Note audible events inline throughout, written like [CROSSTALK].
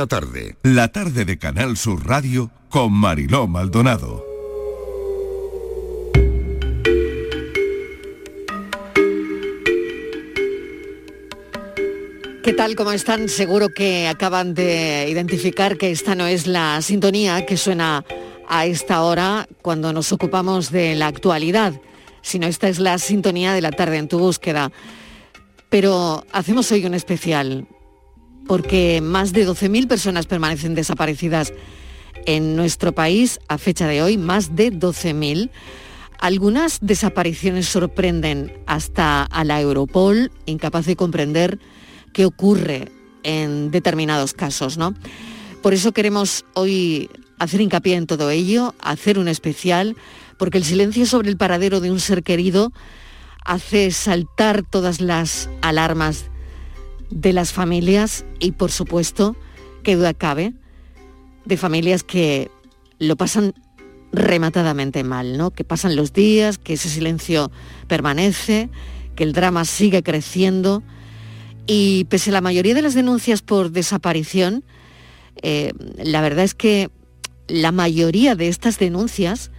La tarde. La tarde de Canal Sur Radio con Mariló Maldonado. ¿Qué tal? ¿Cómo están? Seguro que acaban de identificar que esta no es la sintonía que suena a esta hora cuando nos ocupamos de la actualidad, sino esta es la sintonía de la tarde en tu búsqueda. Pero hacemos hoy un especial, porque más de 12.000 personas permanecen desaparecidas en nuestro país a fecha de hoy, más de 12.000. Algunas desapariciones sorprenden hasta a la Europol, incapaz de comprender qué ocurre en determinados casos, ¿no? Por eso queremos hoy hacer hincapié en todo ello, hacer un especial, porque el silencio sobre el paradero de un ser querido hace saltar todas las alarmas de las familias y, por supuesto, que duda cabe, de familias que lo pasan rematadamente mal, ¿no? Que pasan los días, que ese silencio permanece, que el drama sigue creciendo y pese a la mayoría de las denuncias por desaparición, eh, la verdad es que la mayoría de estas denuncias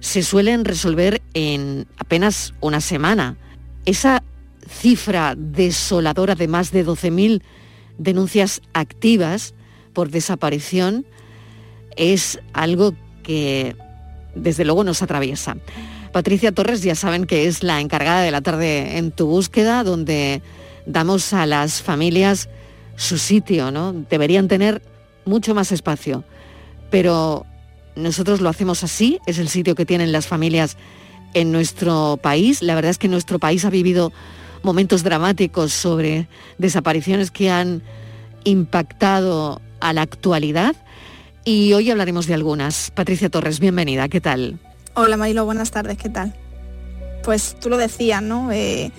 se suelen resolver en apenas una semana. Esa cifra desoladora de más de 12.000 denuncias activas por desaparición es algo que desde luego nos atraviesa. Patricia Torres ya saben que es la encargada de la tarde en tu búsqueda, donde damos a las familias su sitio, ¿no? Deberían tener mucho más espacio, pero nosotros lo hacemos así, es el sitio que tienen las familias en nuestro país. La verdad es que nuestro país ha vivido momentos dramáticos sobre desapariciones que han impactado a la actualidad y hoy hablaremos de algunas. Patricia Torres, bienvenida, ¿qué tal? Hola Marilo, buenas tardes, ¿qué tal? Pues tú lo decías, ¿no? Eh,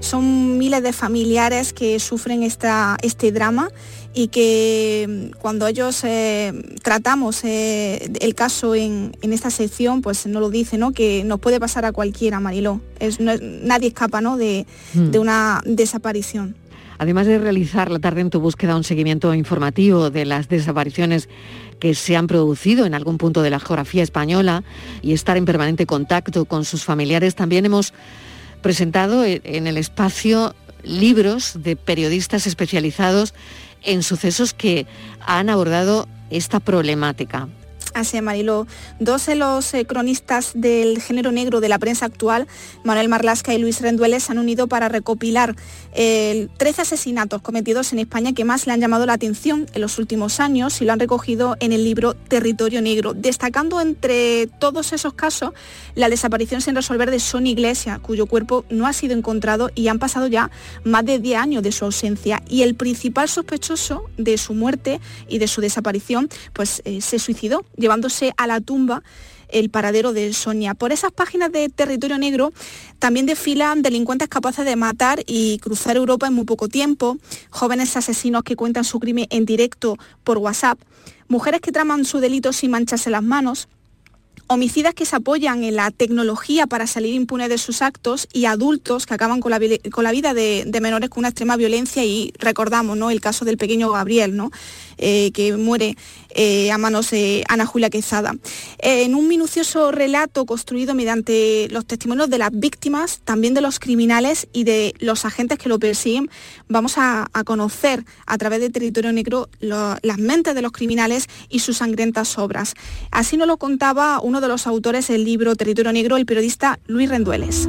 son miles de familiares que sufren esta, este drama y que mm, cuando ellos eh, tratamos eh, el caso en, esta sección, pues no lo dice, ¿no? Que nos puede pasar a cualquiera, Mariló. Es, nadie escapa, ¿no? De, hmm. de una desaparición. Además de realizar la tarde en tu búsqueda un seguimiento informativo de las desapariciones que se han producido en algún punto de la geografía española y estar en permanente contacto con sus familiares, también hemos presentado en el espacio libros de periodistas especializados en sucesos que han abordado esta problemática. Así Marilo. Dos de los eh, cronistas del género negro de la prensa actual, Manuel Marlasca y Luis Rendueles, se han unido para recopilar 13 asesinatos cometidos en España que más le han llamado la atención en los últimos años y lo han recogido en el libro Territorio Negro, destacando entre todos esos casos la desaparición sin resolver de Sonia Iglesia, cuyo cuerpo no ha sido encontrado y han pasado ya más de 10 años de su ausencia. Y el principal sospechoso de su muerte y de su desaparición, pues eh, se suicidó llevándose a la tumba el paradero de Sonia. Por esas páginas de territorio negro también desfilan delincuentes capaces de matar y cruzar Europa en muy poco tiempo, jóvenes asesinos que cuentan su crimen en directo por WhatsApp, mujeres que traman su delito sin mancharse las manos, homicidas que se apoyan en la tecnología para salir impunes de sus actos y adultos que acaban con la, vida de, menores con una extrema violencia y recordamos ¿no? el caso del pequeño Gabriel, ¿no? Eh, que muere eh, a manos de Ana Julia Quezada. en un minucioso relato construido mediante los testimonios de las víctimas, también de los criminales y de los agentes que lo persiguen, vamos a, conocer a través de Territorio Negro las mentes de los criminales y sus sangrientas obras. Así nos lo contaba uno de los autores del libro Territorio Negro, el periodista Luis Rendueles.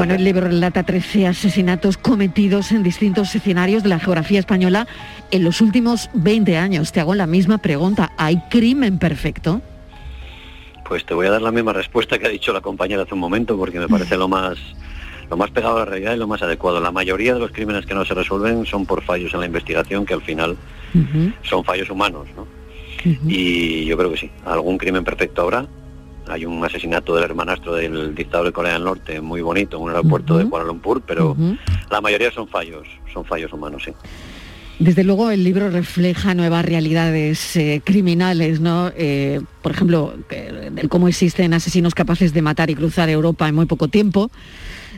Bueno, el libro relata 13 asesinatos cometidos en distintos escenarios de la geografía española en los últimos 20 años. Te hago la misma pregunta. ¿Hay crimen perfecto? Pues te voy a dar la misma respuesta que ha dicho la compañera hace un momento, porque me parece lo más lo más pegado a la realidad y lo más adecuado. La mayoría de los crímenes que no se resuelven son por fallos en la investigación, que al final son fallos humanos. ¿no? Y yo creo que sí, algún crimen perfecto habrá. Hay un asesinato del hermanastro del dictador de Corea del Norte muy bonito en un aeropuerto de Kuala Lumpur, pero la mayoría son fallos, son fallos humanos, sí. Desde luego el libro refleja nuevas realidades eh, criminales, ¿no? Eh, por ejemplo, cómo existen asesinos capaces de matar y cruzar Europa en muy poco tiempo,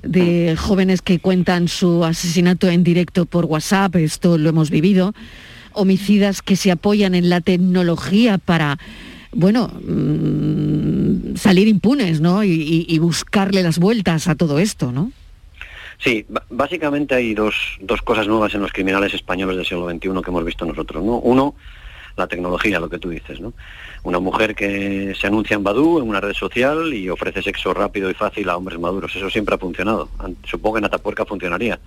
de jóvenes que cuentan su asesinato en directo por WhatsApp, esto lo hemos vivido, homicidas que se apoyan en la tecnología para bueno, mm, salir impunes, ¿no? Y, buscarle las vueltas a todo esto, ¿no? Sí, básicamente hay dos, dos cosas nuevas en los criminales españoles del siglo XXI que hemos visto nosotros, ¿no? Uno, la tecnología, lo que tú dices, ¿no? Una mujer que se anuncia en Badoo, en una red social, y ofrece sexo rápido y fácil a hombres maduros. Eso siempre ha funcionado. Supongo que en Atapuerca funcionaría.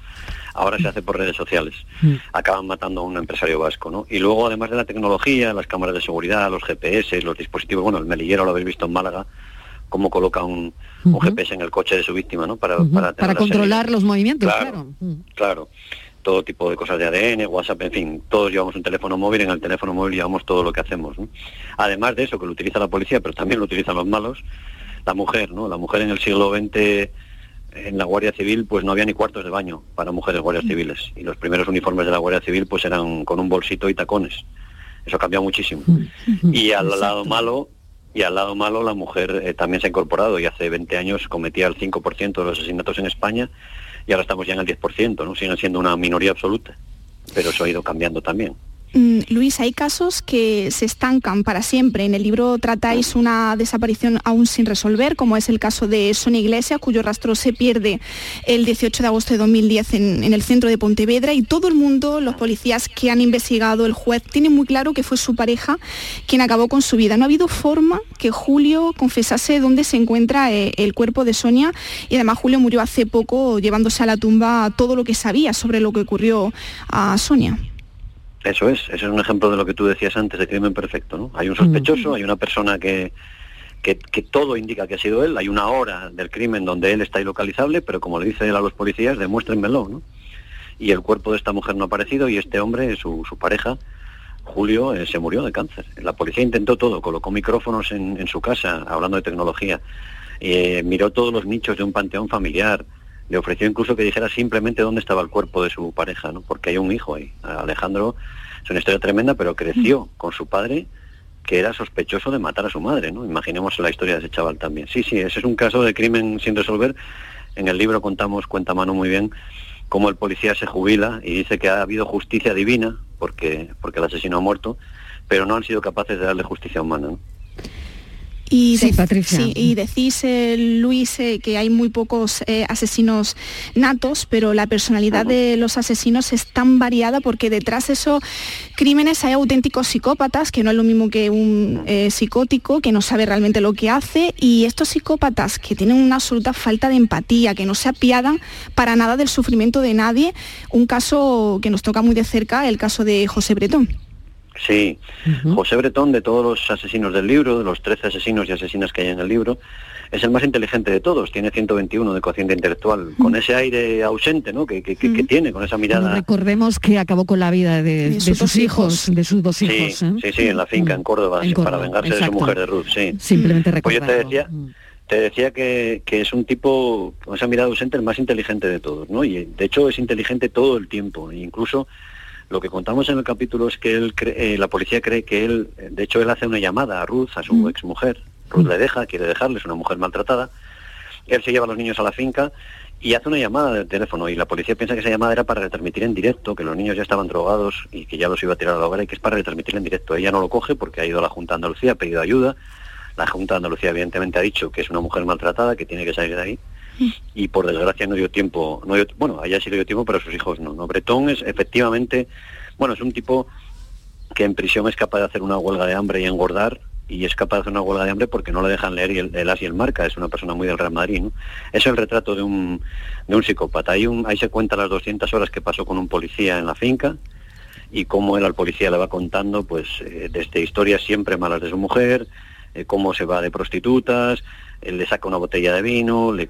Ahora se hace por redes sociales. Mm. Acaban matando a un empresario vasco, ¿no? Y luego, además de la tecnología, las cámaras de seguridad, los GPS, los dispositivos, bueno, el melillero lo habéis visto en Málaga, cómo coloca un, GPS en el coche de su víctima, ¿no? Para, para, controlar los movimientos, claro. Claro. Todo tipo de cosas de ADN, WhatsApp, en fin, todos llevamos un teléfono móvil, en el teléfono móvil llevamos todo lo que hacemos. Además de eso, que lo utiliza la policía, pero también lo utilizan los malos, la mujer, ¿no? La mujer en el siglo XX en la Guardia Civil pues no había ni cuartos de baño para mujeres guardias civiles y los primeros uniformes de la Guardia Civil pues eran con un bolsito y tacones. Eso cambió muchísimo. Y al lado malo y al lado malo la mujer eh, también se ha incorporado y hace 20 años cometía el 5% de los asesinatos en España y ahora estamos ya en el 10%, ¿no? Siguen siendo una minoría absoluta, pero eso ha ido cambiando también. Mm, Luis, hay casos que se estancan para siempre. En el libro tratáis una desaparición aún sin resolver, como es el caso de Sonia Iglesias, cuyo rastro se pierde el 18 de agosto de 2010 en, el centro de Pontevedra y todo el mundo, los policías que han investigado, el juez, tienen muy claro que fue su pareja quien acabó con su vida. No ha habido forma que Julio confesase dónde se encuentra eh, el cuerpo de Sonia y además Julio murió hace poco llevándose a la tumba todo lo que sabía sobre lo que ocurrió a Sonia. Eso es, ese es un ejemplo de lo que tú decías antes, de crimen perfecto, ¿no? Hay un sospechoso, hay una persona que, que, todo indica que ha sido él, hay una hora del crimen donde él está ilocalizable, pero como le dice él a los policías, demuéstrenmelo, ¿no? Y el cuerpo de esta mujer no ha aparecido y este hombre, su, su pareja, Julio, eh, se murió de cáncer. La policía intentó todo, colocó micrófonos en, en su casa, hablando de tecnología, eh, miró todos los nichos de un panteón familiar, le ofreció incluso que dijera simplemente dónde estaba el cuerpo de su pareja, ¿no? Porque hay un hijo ahí. Alejandro es una historia tremenda, pero creció con su padre que era sospechoso de matar a su madre, ¿no? Imaginemos la historia de ese chaval también. Sí, sí, ese es un caso de crimen sin resolver. En el libro contamos, cuenta mano muy bien, cómo el policía se jubila y dice que ha habido justicia divina porque, porque el asesino ha muerto, pero no han sido capaces de darle justicia humana. ¿no? Y sí, Patricia. y decís, eh, Luis, eh, que hay muy pocos eh, asesinos natos, pero la personalidad de los asesinos es tan variada porque detrás de esos crímenes hay auténticos psicópatas, que no es lo mismo que un psicótico, que no sabe realmente lo que hace, y estos psicópatas que tienen una absoluta falta de empatía, que no se apiadan para nada del sufrimiento de nadie. Un caso que nos toca muy de cerca, el caso de José Bretón. Sí, José Bretón, de todos los asesinos del libro, de los 13 asesinos y asesinas que hay en el libro, es el más inteligente de todos, tiene 121 de cociente intelectual, con ese aire ausente ¿no? que, tiene, con esa mirada. recordemos que acabó con la vida de, sus hijos, de sus dos hijos. Sí, ¿eh? sí, en la finca, en Córdoba, para vengarse de su mujer de Ruth, sí. Simplemente Pues yo te decía, te decía que, que, es un tipo con esa mirada ausente el más inteligente de todos, ¿no? Y de hecho es inteligente todo el tiempo, e incluso lo que contamos en el capítulo es que él eh, la policía cree que él, de hecho él hace una llamada a Ruth, a su mm. exmujer. Ruth le deja, quiere dejarle, es una mujer maltratada. Él se lleva a los niños a la finca y hace una llamada de teléfono y la policía piensa que esa llamada era para retransmitir en directo, que los niños ya estaban drogados y que ya los iba a tirar a la hoguera y que es para retransmitir en directo. Ella no lo coge porque ha ido a la Junta de Andalucía, ha pedido ayuda. La Junta de Andalucía evidentemente ha dicho que es una mujer maltratada, que tiene que salir de ahí y por desgracia no dio tiempo, no bueno, a ella sí le dio tiempo, pero a sus hijos no. ¿no? Bretón es efectivamente, bueno, es un tipo que en prisión es capaz de hacer una huelga de hambre y engordar y es capaz de hacer una huelga de hambre porque no le dejan leer el, el as y el marca, es una persona muy del Real Madrid, ¿no? Es el retrato de un, de un psicópata. Ahí, un, ahí se cuenta las 200 horas que pasó con un policía en la finca y cómo él al policía le va contando, pues, eh, desde historias siempre malas de su mujer, eh, cómo se va de prostitutas, le saca una botella de vino, le,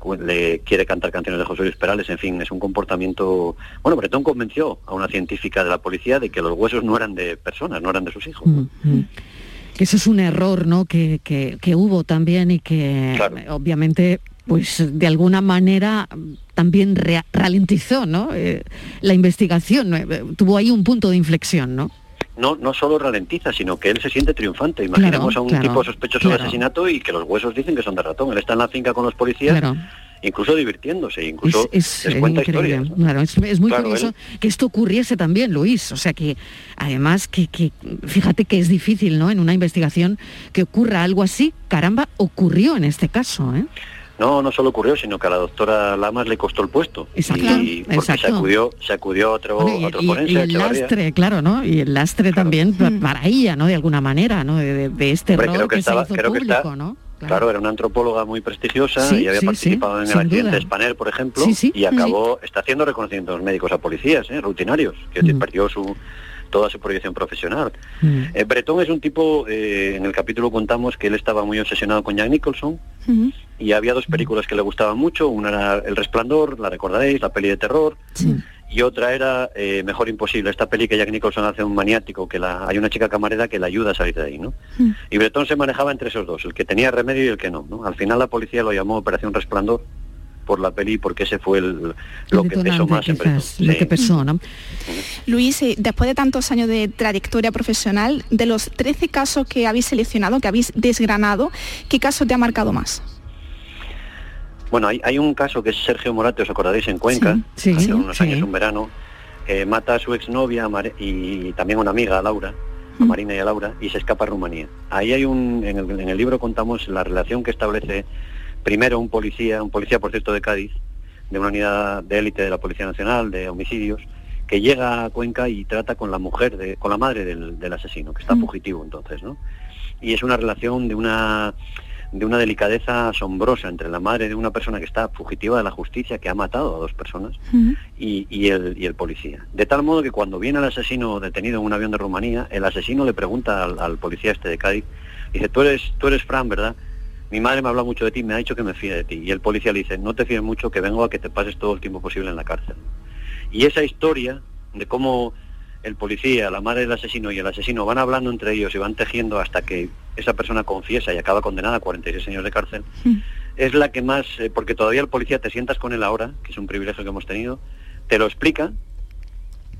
quiere cantar canciones de José Luis Perales, en fin, es un comportamiento... Bueno, Bretón convenció a una científica de la policía de que los huesos no eran de personas, no eran de sus hijos. Mm, mm. Eso es un error, ¿no? Que, que, hubo también y que obviamente pues de alguna manera también ralentizó ¿no? Eh, la investigación, tuvo ahí un punto de inflexión, ¿no? No, no solo ralentiza, sino que él se siente triunfante. Imaginemos a un tipo sospechoso de asesinato y que los huesos dicen que son de ratón. Él está en la finca con los policías incluso divirtiéndose, incluso es, es cuenta historias. es, muy curioso que esto ocurriese también, Luis. O sea que además que, que, fíjate que es difícil, ¿no? En una investigación que ocurra algo así, caramba, ocurrió en este caso, ¿eh? No, no solo ocurrió, sino que a la doctora Lamas le costó el puesto. Exacto, y porque se acudió, se acudió a otro, otro forense, y el lastre, claro, ¿no? Y el lastre también para ella, ¿no? De alguna manera, ¿no? De, este rol que, se hizo público, ¿no? Claro. era una antropóloga muy prestigiosa y había participado en el accidente de Spanner, por ejemplo, y acabó, está haciendo reconocimientos médicos a policías, ¿eh? rutinarios, que mm. perdió su toda su proyección profesional. Mm. Eh, Bretón es un tipo, eh, en el capítulo contamos que él estaba muy obsesionado con Jack Nicholson y había dos películas que le gustaban mucho, una era El Resplandor, la recordaréis, la peli de terror, y otra era eh, Mejor Imposible, esta peli que Jack Nicholson hace un maniático, que la, hay una chica camarera que le ayuda a salir de ahí, ¿no? Y Bretón se manejaba entre esos dos, el que tenía remedio y el que no, ¿no? Al final la policía lo llamó Operación Resplandor, por la peli porque ese fue el, lo que pesó más en Lo que pesó, ¿no? Luis, eh, después de tantos años de trayectoria profesional, de los 13 casos que habéis seleccionado, que habéis desgranado, ¿qué caso te ha marcado más? Bueno, hay, hay un caso que es Sergio Morate, ¿os acordáis? En Cuenca, hace unos años, un verano, eh, mata a su exnovia y también a una amiga, Laura, a Marina y a Laura, y se escapa a Rumanía. Ahí hay un, en el, en el libro contamos la relación que establece primero un policía, un policía por cierto de Cádiz, de una unidad de élite de la Policía Nacional de homicidios, que llega a Cuenca y trata con la mujer, de, con la madre del, asesino, que está mm. fugitivo entonces, ¿no? Y es una relación de una de una delicadeza asombrosa entre la madre de una persona que está fugitiva de la justicia, que ha matado a dos personas, mm. y, el, y el policía. De tal modo que cuando viene el asesino detenido en un avión de Rumanía, el asesino le pregunta al, al policía este de Cádiz, dice, tú eres, tú eres Fran, ¿verdad? mi madre me habla mucho de ti, me ha dicho que me fíe de ti. Y el policía le dice, no te fíes mucho, que vengo a que te pases todo el tiempo posible en la cárcel. Y esa historia de cómo el policía, la madre del asesino y el asesino van hablando entre ellos y van tejiendo hasta que esa persona confiesa y acaba condenada a 46 años de cárcel, es la que más, eh, porque todavía el policía te sientas con él ahora, que es un privilegio que hemos tenido, te lo explica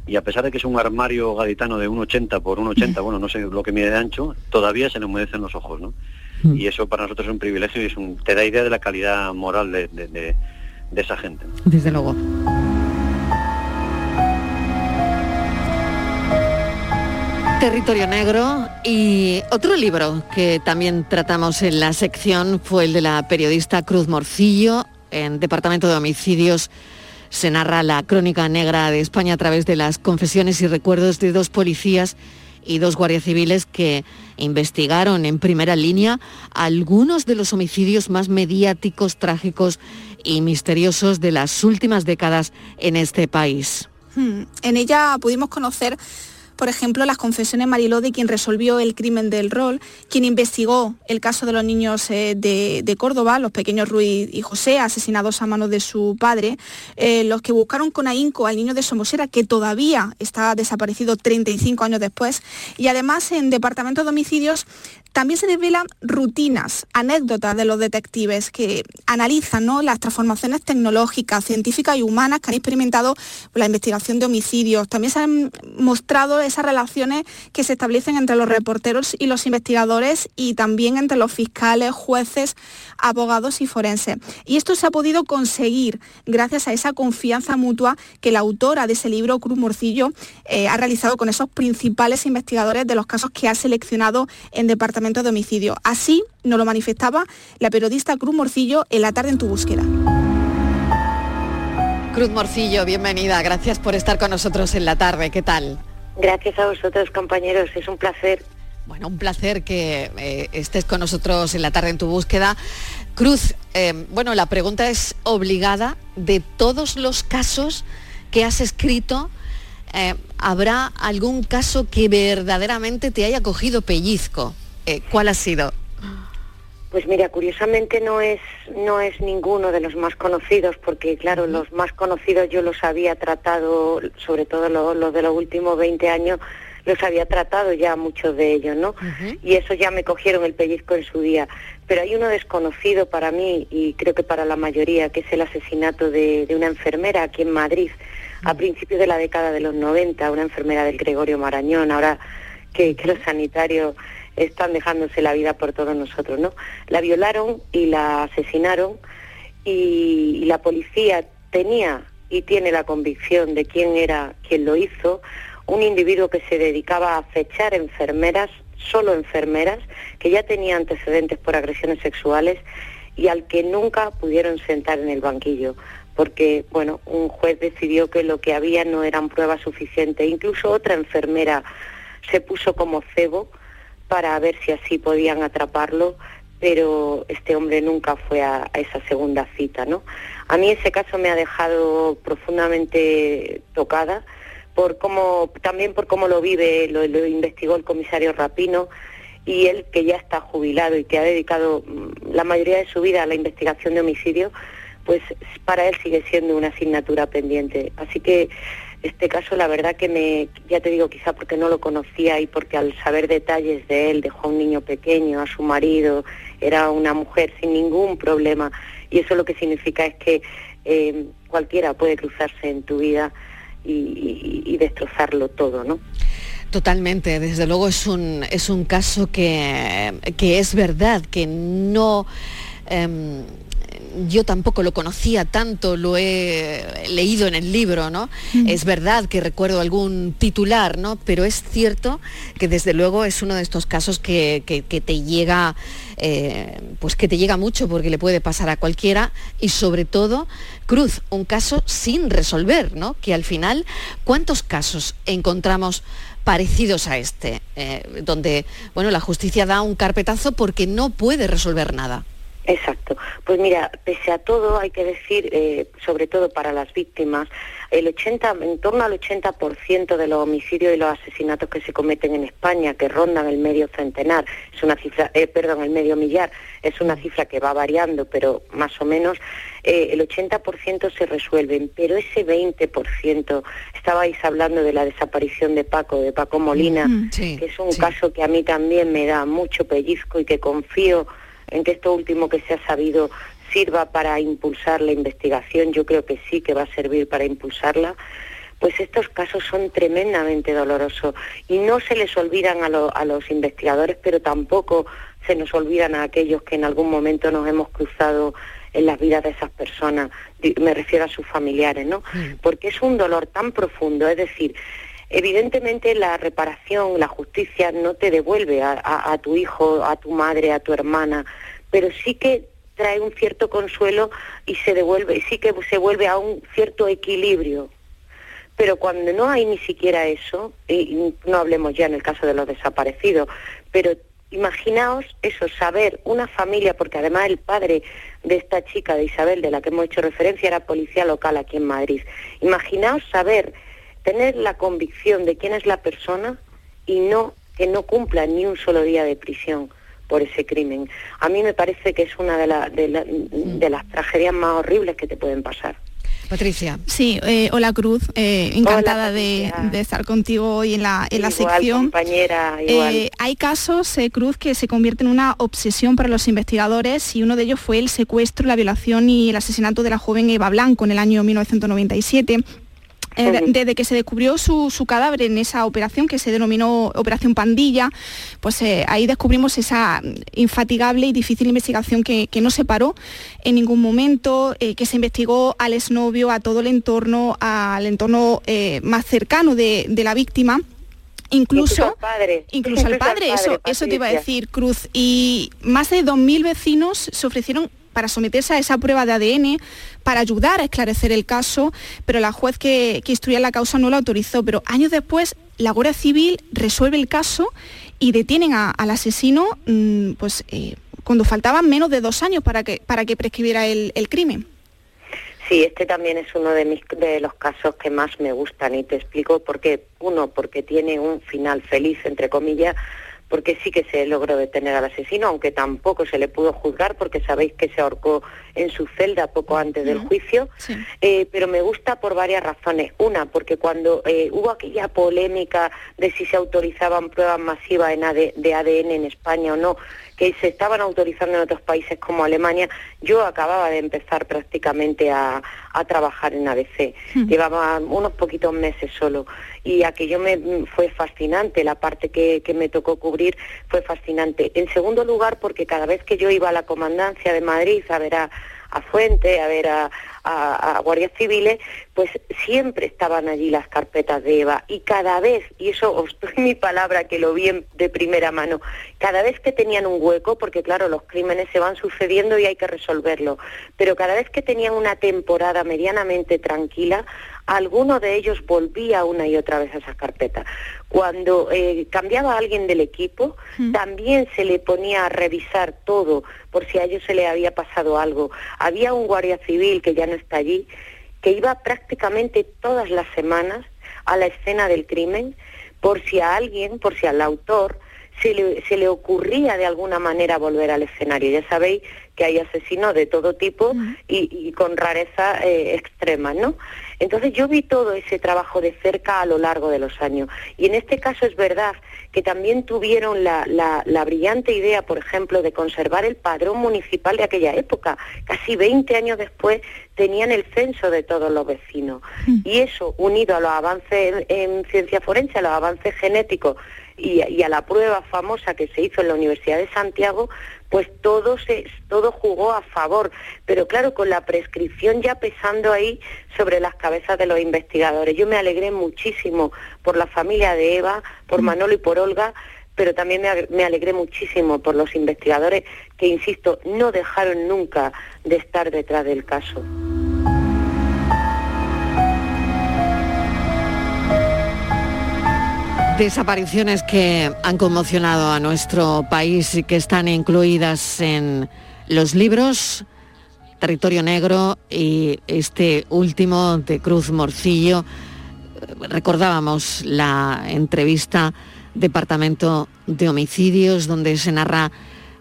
y a pesar de que es un armario gaditano de 1,80 por 1,80, bueno, no sé lo que mide de ancho, todavía se le humedecen los ojos, ¿no? Mm. Y eso para nosotros es un privilegio y es un, te da idea de la calidad moral de, de, esa gente. Desde luego. Territorio Negro y otro libro que también tratamos en la sección fue el de la periodista Cruz Morcillo en Departamento de Homicidios. Se narra la crónica negra de España a través de las confesiones y recuerdos de dos policías y dos guardias civiles que investigaron en primera línea algunos de los homicidios más mediáticos, trágicos y misteriosos de las últimas décadas en este país. Hmm. En ella pudimos conocer por ejemplo, las confesiones Mariló de quien resolvió el crimen del rol, quien investigó el caso de los niños eh, de, Córdoba, los pequeños Ruiz y José, asesinados a manos de su padre, eh, los que buscaron con ahínco al niño de Somosera, que todavía está desaparecido 35 años después, y además en Departamento de Homicidios también se desvelan rutinas, anécdotas de los detectives que analizan las transformaciones tecnológicas, científicas y humanas que han experimentado la investigación de homicidios. También se han mostrado esas relaciones que se establecen entre los reporteros y los investigadores y también entre los fiscales, jueces, abogados y forenses. Y esto se ha podido conseguir gracias a esa confianza mutua que la autora de ese libro, Cruz Morcillo, eh, ha realizado con esos principales investigadores de los casos que ha seleccionado en Departamento de Homicidio. Así nos lo manifestaba la periodista Cruz Morcillo en la tarde en tu búsqueda. Cruz Morcillo, bienvenida. Gracias por estar con nosotros en la tarde. ¿Qué tal? Gracias a vosotros, compañeros. Es un placer. Bueno, un placer que eh, estés con nosotros en la tarde en tu búsqueda. Cruz, eh, bueno, la pregunta es obligada. De todos los casos que has escrito, eh, ¿habrá algún caso que verdaderamente te haya cogido pellizco? ¿Cuál ha sido? Pues mira, curiosamente no es, no es ninguno de los más conocidos, porque claro, los más conocidos yo los había tratado, sobre todo los de los últimos 20 años, los había tratado ya muchos de ellos, ¿no? Y eso ya me cogieron el pellizco en su día. Pero hay uno desconocido para mí y creo que para la mayoría, que es el asesinato de, una enfermera aquí en Madrid, a principios de la década de los 90, una enfermera del Gregorio Marañón, ahora que, que los sanitarios están dejándose la vida por todos nosotros, ¿no? La violaron y la asesinaron y, la policía tenía y tiene la convicción de quién era quien lo hizo, un individuo que se dedicaba a fechar enfermeras, solo enfermeras, que ya tenía antecedentes por agresiones sexuales y al que nunca pudieron sentar en el banquillo, porque bueno, un juez decidió que lo que había no eran pruebas suficientes. Incluso otra enfermera se puso como cebo para ver si así podían atraparlo, pero este hombre nunca fue a, esa segunda cita, ¿no? A mí ese caso me ha dejado profundamente tocada por cómo, también por cómo lo vive, lo, lo investigó el comisario Rapino y él que ya está jubilado y que ha dedicado mm, la mayoría de su vida a la investigación de homicidio, pues para él sigue siendo una asignatura pendiente. Así que este caso la verdad que me, ya te digo quizá porque no lo conocía y porque al saber detalles de él, dejó a un niño pequeño, a su marido, era una mujer sin ningún problema y eso lo que significa es que eh, cualquiera puede cruzarse en tu vida y, destrozarlo todo, ¿no? Totalmente, desde luego es un, es un caso que, que es verdad, que no... Em, yo tampoco lo conocía tanto, lo he leído en el libro, ¿no? Mm. Es verdad que recuerdo algún titular, ¿no? Pero es cierto que desde luego es uno de estos casos que, te llega, eh, pues que te llega mucho porque le puede pasar a cualquiera y sobre todo, Cruz, un caso sin resolver, ¿no? Que al final, ¿cuántos casos encontramos? parecidos a este, eh, donde bueno, la justicia da un carpetazo porque no puede resolver nada. Exacto. Pues mira, pese a todo, hay que decir, eh, sobre todo para las víctimas, el 80, en torno al 80% de los homicidios y los asesinatos que se cometen en España, que rondan el medio centenar, es una cifra, eh, perdón, el medio millar, es una cifra que va variando, pero más o menos eh, el 80% se resuelven, pero ese 20%, estabais hablando de la desaparición de Paco, de Paco Molina, que es un caso que a mí también me da mucho pellizco y que confío en que esto último que se ha sabido sirva para impulsar la investigación, yo creo que sí que va a servir para impulsarla, pues estos casos son tremendamente dolorosos y no se les olvidan a, a los investigadores, pero tampoco se nos olvidan a aquellos que en algún momento nos hemos cruzado en las vidas de esas personas, me refiero a sus familiares, ¿no? Porque es un dolor tan profundo, es decir, evidentemente la reparación, la justicia no te devuelve a, tu hijo, a tu madre, a tu hermana, pero sí que trae un cierto consuelo y se devuelve, sí que se vuelve a un cierto equilibrio. Pero cuando no hay ni siquiera eso, y no hablemos ya en el caso de los desaparecidos, pero imaginaos eso, saber una familia, porque además el padre de esta chica, de Isabel, de la que hemos hecho referencia, era policía local aquí en Madrid. Imaginaos saber tener la convicción de quién es la persona y no que no cumpla ni un solo día de prisión por ese crimen. A mí me parece que es una de, de, las tragedias más horribles que te pueden pasar. Patricia. Sí, eh, hola Cruz, eh, encantada de, estar contigo hoy en la, en la sección. compañera, eh, hay casos, Cruz, que se convierten en una obsesión para los investigadores y uno de ellos fue el secuestro, la violación y el asesinato de la joven Eva Blanco en el año 1997. Eh, desde que se descubrió su, cadáver en esa operación que se denominó Operación Pandilla, pues eh, ahí descubrimos esa infatigable y difícil investigación que, no se paró en ningún momento, eh, que se investigó al exnovio, a todo el entorno, al entorno más cercano de, la víctima. Incluso, al padre. Incluso al padre, eso, eso te iba a decir, Cruz. Y más de 2.000 vecinos se ofrecieron para someterse a esa prueba de ADN, para ayudar a esclarecer el caso, pero la juez que, instruía la causa no lo autorizó. Pero años después, la Guardia Civil resuelve el caso y detienen al asesino mm, pues, eh, cuando faltaban menos de dos años para que, para que prescribiera el, crimen. Sí, este también es uno de, mis, de los casos que más me gustan y te explico por qué. Uno, porque tiene un final feliz, entre comillas, porque sí que se logró detener al asesino, aunque tampoco se le pudo juzgar, porque sabéis que se ahorcó en su celda poco antes del juicio, eh, pero me gusta por varias razones. Una, porque cuando eh, hubo aquella polémica de si se autorizaban pruebas masivas en de ADN en España o no, que se estaban autorizando en otros países como Alemania, yo acababa de empezar prácticamente a, trabajar en ABC. Llevaba unos poquitos meses solo y aquello me fue fascinante, la parte que, me tocó cubrir fue fascinante. En segundo lugar, porque cada vez que yo iba a la comandancia de Madrid a ver a, a Fuente, a ver a, a, guardias civiles, pues siempre estaban allí las carpetas de Eva y cada vez, y eso os [LAUGHS] doy mi palabra que lo vi de primera mano, cada vez que tenían un hueco, porque claro, los crímenes se van sucediendo y hay que resolverlo, pero cada vez que tenían una temporada medianamente tranquila, alguno de ellos volvía una y otra vez a esa carpeta. Cuando eh, cambiaba alguien del equipo, mm. también se le ponía a revisar todo por si a ellos se le había pasado algo. Había un guardia civil que ya no está allí, que iba prácticamente todas las semanas a la escena del crimen por si a alguien, por si al autor se le, se le ocurría de alguna manera volver al escenario. Ya sabéis que hay asesinos de todo tipo y, con rareza eh, extrema, ¿no? Entonces yo vi todo ese trabajo de cerca a lo largo de los años. Y en este caso es verdad que también tuvieron la, la, brillante idea, por ejemplo, de conservar el padrón municipal de aquella época. Casi 20 años después tenían el censo de todos los vecinos. Y eso, unido a los avances en, ciencia forense, a los avances genéticos y, a la prueba famosa que se hizo en la Universidad de Santiago, pues todo, se, todo jugó a favor, pero claro, con la prescripción ya pesando ahí sobre las cabezas de los investigadores. Yo me alegré muchísimo por la familia de Eva, por mm. Manolo y por Olga, pero también me, me alegré muchísimo por los investigadores que, insisto, no dejaron nunca de estar detrás del caso. Desapariciones que han conmocionado a nuestro país y que están incluidas en los libros Territorio Negro y este último de Cruz Morcillo. Recordábamos la entrevista Departamento de Homicidios donde se narra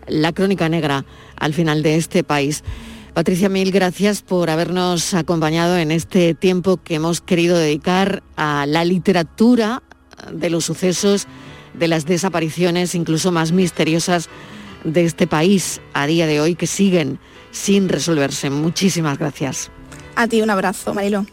la crónica negra al final de este país. Patricia, mil gracias por habernos acompañado en este tiempo que hemos querido dedicar a la literatura, de los sucesos, de las desapariciones incluso más misteriosas de este país a día de hoy que siguen sin resolverse. Muchísimas gracias. A ti un abrazo, Marilo.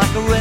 like a rain.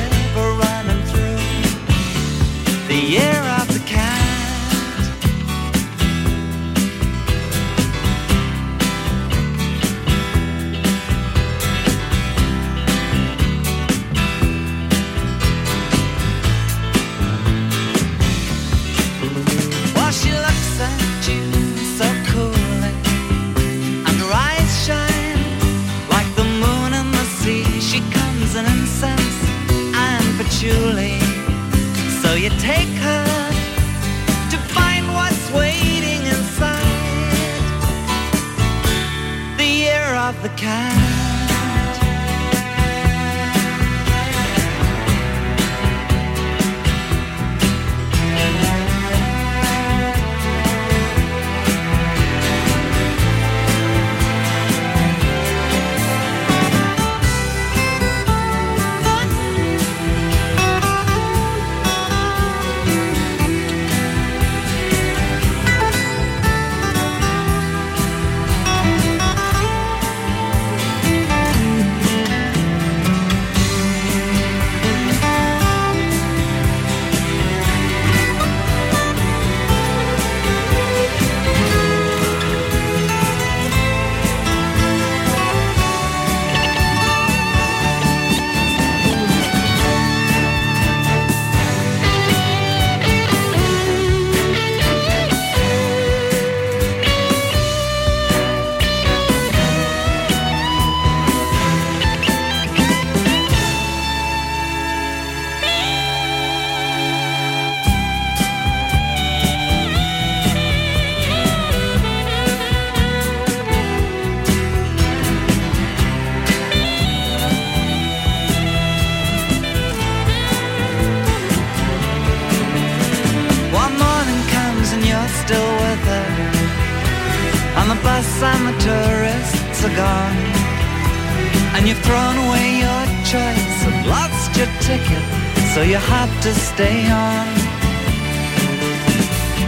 So you have to stay on.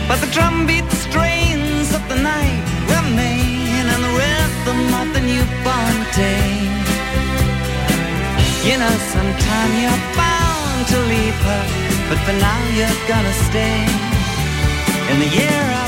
But the drumbeat strains of the night remain and the rhythm of the newborn day. You know, sometime you're bound to leave her, but for now you're gonna stay in the year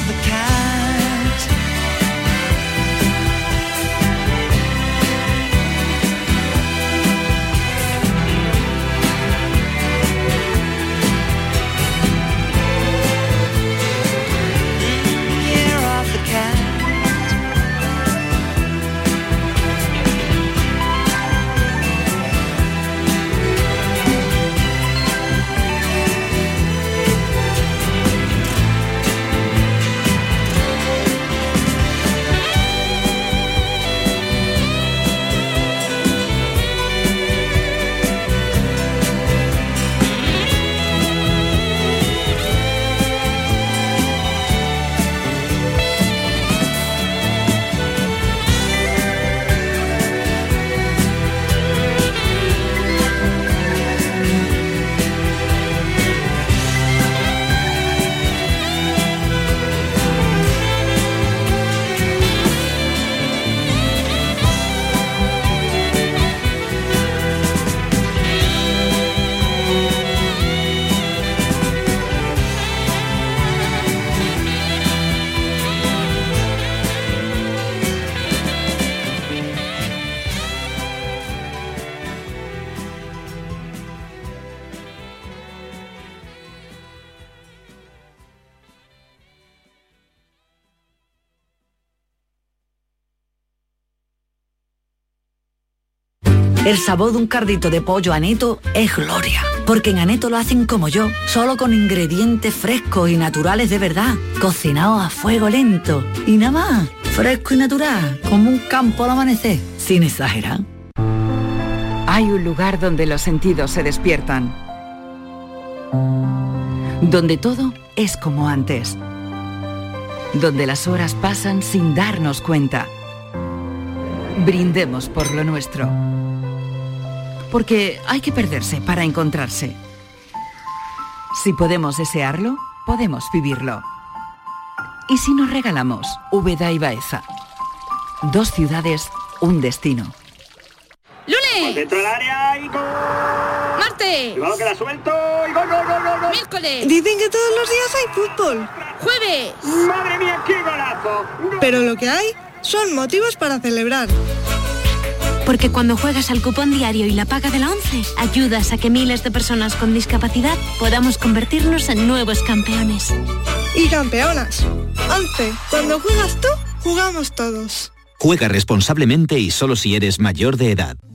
El sabor de un cardito de pollo aneto es gloria, porque en aneto lo hacen como yo, solo con ingredientes frescos y naturales de verdad, cocinados a fuego lento y nada más, fresco y natural, como un campo al amanecer, sin exagerar. Hay un lugar donde los sentidos se despiertan, donde todo es como antes, donde las horas pasan sin darnos cuenta. Brindemos por lo nuestro. Porque hay que perderse para encontrarse. Si podemos desearlo, podemos vivirlo. ¿Y si nos regalamos Úbeda y Baeza? Dos ciudades, un destino. ¡Lunes! Dentro del área y gol. ¡Martes! Cuidado que la suelto y gol, gol, gol, gol, gol. ¡Miércoles! Dicen que todos los días hay fútbol. ¡Jueves! ¡Madre mía, qué golazo! Gol. Pero lo que hay son motivos para celebrar. Porque cuando juegas al cupón diario y la paga de la 11, ayudas a que miles de personas con discapacidad podamos convertirnos en nuevos campeones. Y campeonas. 11. Cuando juegas tú, jugamos todos. Juega responsablemente y solo si eres mayor de edad.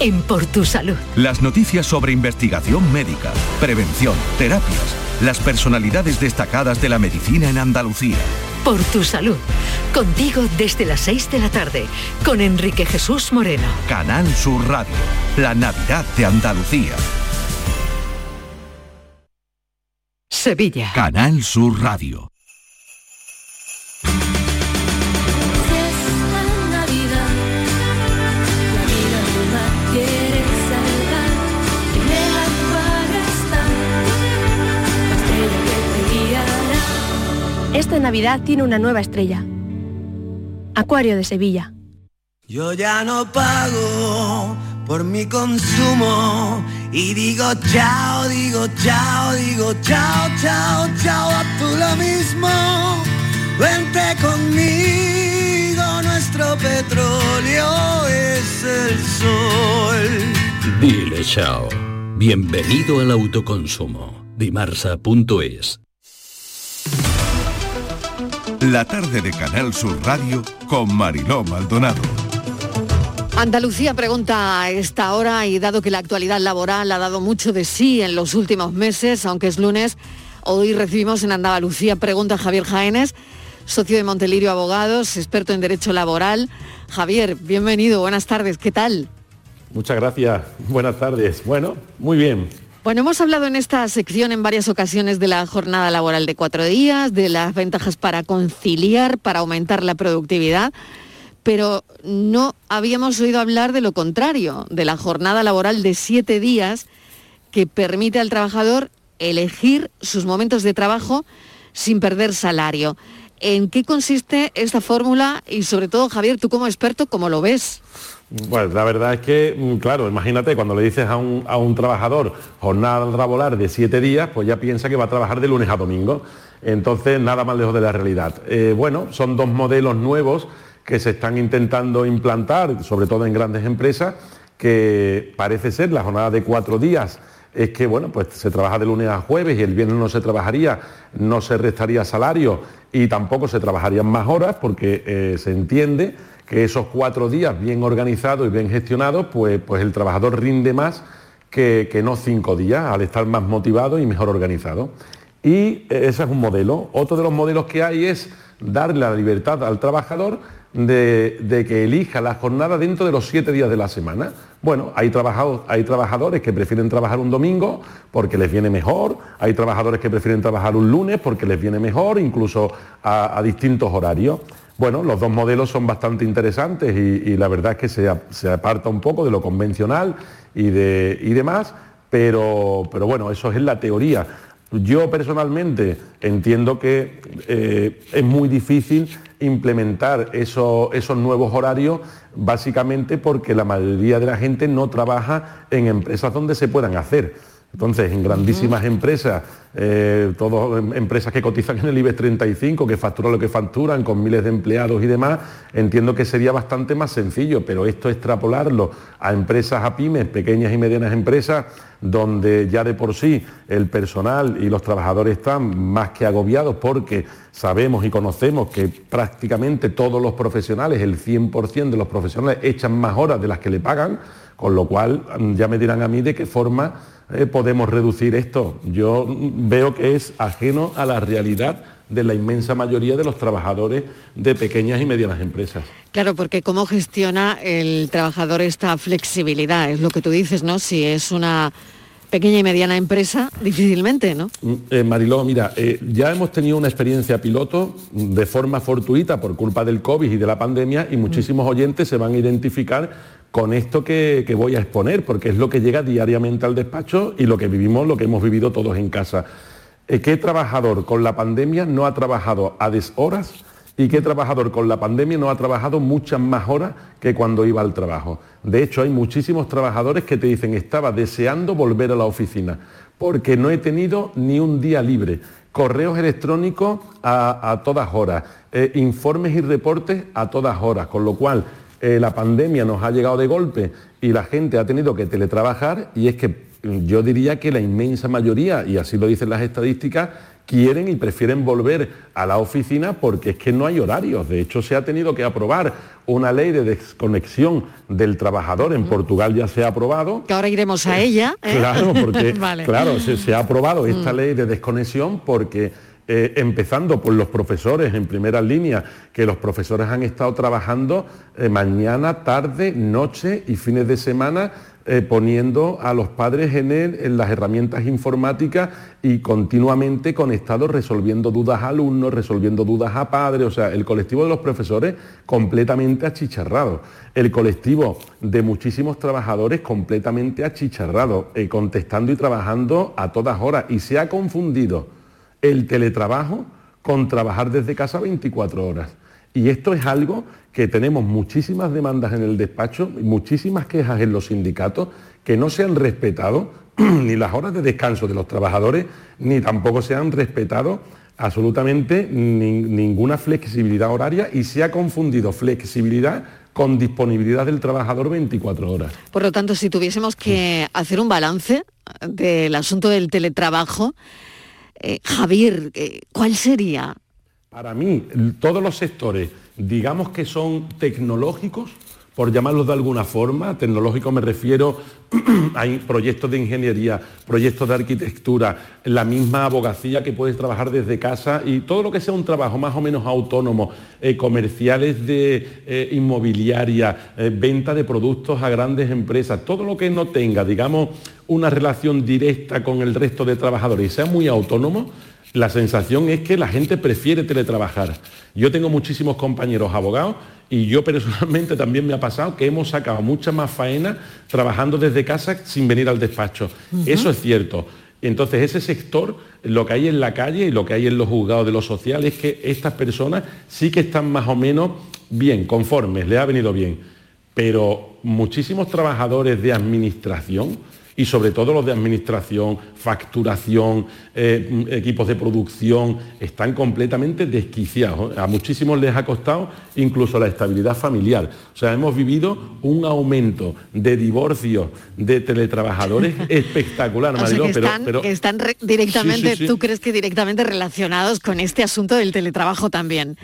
en Por Tu Salud. Las noticias sobre investigación médica, prevención, terapias, las personalidades destacadas de la medicina en Andalucía. Por Tu Salud. Contigo desde las 6 de la tarde, con Enrique Jesús Moreno. Canal Sur Radio, la Navidad de Andalucía. Sevilla. Canal Sur Radio. Esta Navidad tiene una nueva estrella. Acuario de Sevilla. Yo ya no pago por mi consumo y digo chao, digo chao, digo chao, chao, chao, a tú lo mismo. Vente conmigo, nuestro petróleo es el sol. Dile chao. Bienvenido al autoconsumo. Dimarsa.es La tarde de Canal Sur Radio con Mariló Maldonado. Andalucía pregunta a esta hora y dado que la actualidad laboral ha dado mucho de sí en los últimos meses, aunque es lunes, hoy recibimos en Andalucía pregunta a Javier Jaénes, socio de Montelirio Abogados, experto en Derecho Laboral. Javier, bienvenido, buenas tardes, ¿qué tal? Muchas gracias, buenas tardes. Bueno, muy bien. Bueno, hemos hablado en esta sección en varias ocasiones de la jornada laboral de cuatro días, de las ventajas para conciliar, para aumentar la productividad, pero no habíamos oído hablar de lo contrario, de la jornada laboral de siete días que permite al trabajador elegir sus momentos de trabajo sin perder salario. ¿En qué consiste esta fórmula? Y sobre todo, Javier, tú como experto, ¿cómo lo ves? Bueno, la verdad es que, mm, claro, imagínate, cuando le dices a un, a un trabajador jornada laboral de siete días, pues ya piensa que va a trabajar de lunes a domingo. Entonces, nada más lejos de la realidad. Eh, bueno, son dos modelos nuevos que se están intentando implantar, sobre todo en grandes empresas, que parece ser la jornada de cuatro días es que bueno, pues se trabaja de lunes a jueves y el viernes no se trabajaría, no se restaría salario y tampoco se trabajarían más horas porque eh, se entiende que esos cuatro días bien organizados y bien gestionados, pues, pues el trabajador rinde más que, que, no cinco días, al estar más motivado y mejor organizado. Y ese es un modelo. Otro de los modelos que hay es darle la libertad al trabajador de, de, que elija la jornada dentro de los siete días de la semana. Bueno, hay, hay trabajadores que prefieren trabajar un domingo porque les viene mejor, hay trabajadores que prefieren trabajar un lunes porque les viene mejor, incluso a distintos horarios. Bueno, los dos modelos son bastante interesantes y, la verdad es que se, se, aparta un poco de lo convencional y, de, y demás, pero, pero bueno, eso es la teoría. Yo personalmente entiendo que eh, es muy difícil implementar eso, esos nuevos horarios básicamente porque la mayoría de la gente no trabaja en empresas donde se puedan hacer. Entonces, en grandísimas uh -huh. empresas, eh, todas empresas que cotizan en el IBEX 35, que facturan lo que facturan, con miles de empleados y demás, entiendo que sería bastante más sencillo, pero esto extrapolarlo a empresas a pymes, pequeñas y medianas empresas, donde ya de por sí el personal y los trabajadores están más que agobiados porque sabemos y conocemos que prácticamente todos los profesionales, el 100% de los profesionales, echan más horas de las que le pagan, con lo cual ya me dirán a mí de qué forma eh, podemos reducir esto. Yo veo que es ajeno a la realidad de la inmensa mayoría de los trabajadores de pequeñas y medianas empresas. Claro, porque cómo gestiona el trabajador esta flexibilidad, es lo que tú dices, ¿no? Si es una pequeña y mediana empresa, difícilmente, ¿no? Eh, Mariló, mira, eh, ya hemos tenido una experiencia piloto de forma fortuita por culpa del COVID y de la pandemia y muchísimos oyentes se van a identificar con esto que, voy a exponer, porque es lo que llega diariamente al despacho y lo que vivimos, lo que hemos vivido todos en casa. ¿Qué trabajador con la pandemia no ha trabajado a deshoras ¿Y qué trabajador con la pandemia no ha trabajado muchas más horas que cuando iba al trabajo? De hecho, hay muchísimos trabajadores que te dicen, estaba deseando volver a la oficina porque no he tenido ni un día libre. Correos electrónicos a, todas horas, eh, informes y reportes a todas horas, con lo cual eh, la pandemia nos ha llegado de golpe y la gente ha tenido que teletrabajar y es que yo diría que la inmensa mayoría, y así lo dicen las estadísticas, quieren y prefieren volver a la oficina porque es que no hay horarios. De hecho, se ha tenido que aprobar una ley de desconexión del trabajador. En Portugal ya se ha aprobado. Que ahora iremos a ella. ¿eh? Claro, porque [LAUGHS] claro, se, ha aprobado esta mm. ley de desconexión porque eh, empezando por los profesores en primera línea, que los profesores han estado trabajando eh, mañana, tarde, noche y fines de semana eh, poniendo a los padres en, en, las herramientas informáticas y continuamente conectados resolviendo dudas a alumnos, resolviendo dudas a padres, o sea, el colectivo de los profesores completamente achicharrado, el colectivo de muchísimos trabajadores completamente achicharrado, contestando y trabajando a todas horas. Y se ha confundido el teletrabajo con trabajar desde casa 24 horas. Y esto es algo que tenemos muchísimas demandas en el despacho, muchísimas quejas en los sindicatos, que no se han respetado [CLEARS THROAT] ni las horas de descanso de los trabajadores, ni tampoco se han respetado absolutamente ninguna flexibilidad horaria y se ha confundido flexibilidad con disponibilidad del trabajador 24 horas. Por lo tanto, si tuviésemos que hacer un balance del asunto del teletrabajo, eh, Javier, eh, ¿cuál sería? Para mí, todos los sectores digamos que son tecnológicos, por llamarlos de alguna forma, tecnológico me refiero [CLEARS THROAT] a proyectos de ingeniería, proyectos de arquitectura, la misma abogacía que puedes trabajar desde casa y todo lo que sea un trabajo más o menos autónomo, eh, comerciales de eh, inmobiliaria, eh, venta de productos a grandes empresas, todo lo que no tenga, digamos, una relación directa con el resto de trabajadores y sea muy autónomo, la sensación es que la gente prefiere teletrabajar. Yo tengo muchísimos compañeros abogados y yo personalmente también me ha pasado que hemos sacado mucha más faena trabajando desde casa sin venir al despacho. Eso es cierto. Entonces ese sector, lo que hay en la calle y lo que hay en los juzgados de lo social es que estas personas sí que están más o menos bien, conformes, le ha venido bien. Pero muchísimos trabajadores de administración, y sobre todo los de administración, facturación, eh, equipos de producción, están completamente desquiciados. A muchísimos les ha costado incluso la estabilidad familiar. O sea, hemos vivido un aumento de divorcios de teletrabajadores [LAUGHS] espectacular, Mariló, pero, están directamente, ¿tú crees que directamente relacionados con este asunto del teletrabajo también?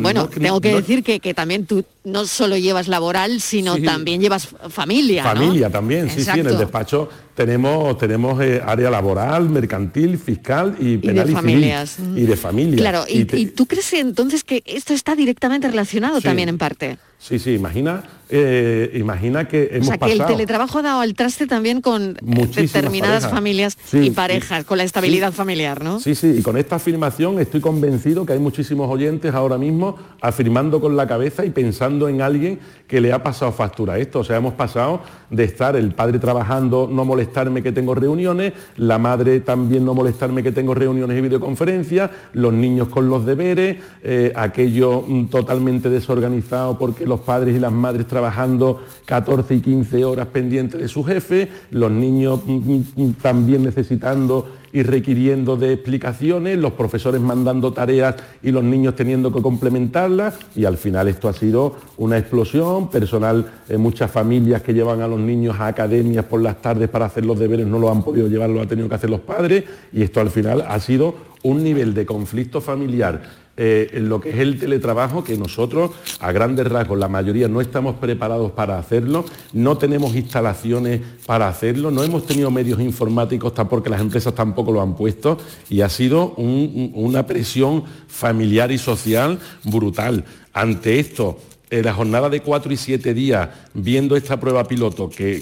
bueno, tengo que decir que, que también tú no solo llevas laboral, sino también llevas familia. Familia también, sí, sí, en el despacho tenemos, tenemos eh, área laboral, mercantil, fiscal y penal y, de familias. y de familias. Claro, y, tú crees entonces que esto está directamente relacionado también en parte? Sí, sí, imagina, eh, imagina que hemos O sea, que el teletrabajo ha dado al traste también con determinadas familias y parejas, con la estabilidad familiar, ¿no? Sí, sí, y con esta afirmación estoy convencido que hay muchísimos oyentes ahora mismo afirmando con la cabeza y pensando en alguien que le ha pasado factura esto. O sea, hemos pasado de estar el padre trabajando, no molestarme que tengo reuniones, la madre también no molestarme que tengo reuniones y videoconferencias, los niños con los deberes, eh, aquello mm, totalmente desorganizado porque los padres y las madres trabajando 14 y 15 horas pendientes de su jefe, los niños mm, mm, mm, también necesitando y requiriendo de explicaciones, los profesores mandando tareas y los niños teniendo que complementarlas y al final esto ha sido una explosión, personal, eh, muchas familias que llevan a los niños a academias por las tardes para hacer los deberes no lo han podido llevar, lo han tenido que hacer los padres y esto al final ha sido un nivel de conflicto familiar eh, en lo que es el teletrabajo, que nosotros, a grandes rasgos, la mayoría no estamos preparados para hacerlo, no tenemos instalaciones para hacerlo, no hemos tenido medios informáticos porque las empresas tampoco lo han puesto y ha sido una presión familiar y social brutal. Ante esto, la jornada de cuatro y siete días, viendo esta prueba piloto, que,